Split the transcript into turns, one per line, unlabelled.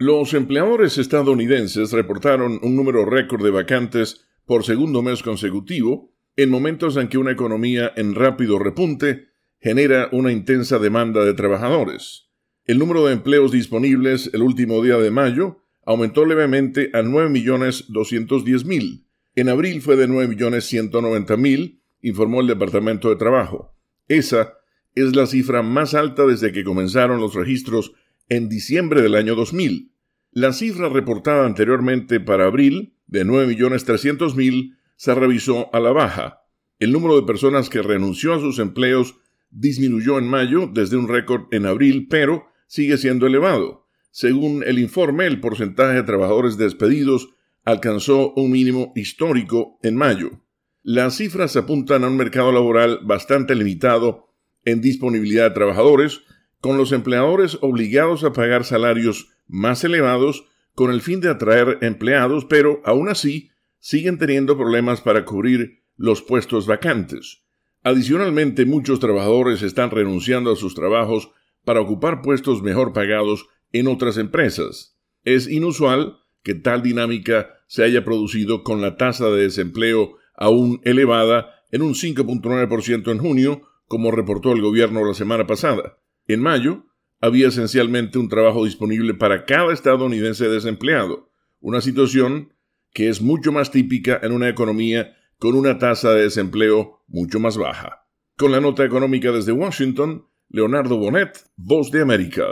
Los empleadores estadounidenses reportaron un número récord de vacantes por segundo mes consecutivo, en momentos en que una economía en rápido repunte genera una intensa demanda de trabajadores. El número de empleos disponibles el último día de mayo aumentó levemente a 9.210.000. En abril fue de 9.190.000, informó el Departamento de Trabajo. Esa es la cifra más alta desde que comenzaron los registros en diciembre del año 2000. La cifra reportada anteriormente para abril, de 9.300.000, se revisó a la baja. El número de personas que renunció a sus empleos disminuyó en mayo desde un récord en abril, pero sigue siendo elevado. Según el informe, el porcentaje de trabajadores despedidos alcanzó un mínimo histórico en mayo. Las cifras apuntan a un mercado laboral bastante limitado en disponibilidad de trabajadores, con los empleadores obligados a pagar salarios más elevados con el fin de atraer empleados, pero aún así siguen teniendo problemas para cubrir los puestos vacantes. Adicionalmente, muchos trabajadores están renunciando a sus trabajos para ocupar puestos mejor pagados en otras empresas. Es inusual que tal dinámica se haya producido con la tasa de desempleo aún elevada en un 5.9% en junio, como reportó el gobierno la semana pasada. En mayo, había esencialmente un trabajo disponible para cada estadounidense desempleado, una situación que es mucho más típica en una economía con una tasa de desempleo mucho más baja. Con la nota económica desde Washington, Leonardo Bonet, Voz de América.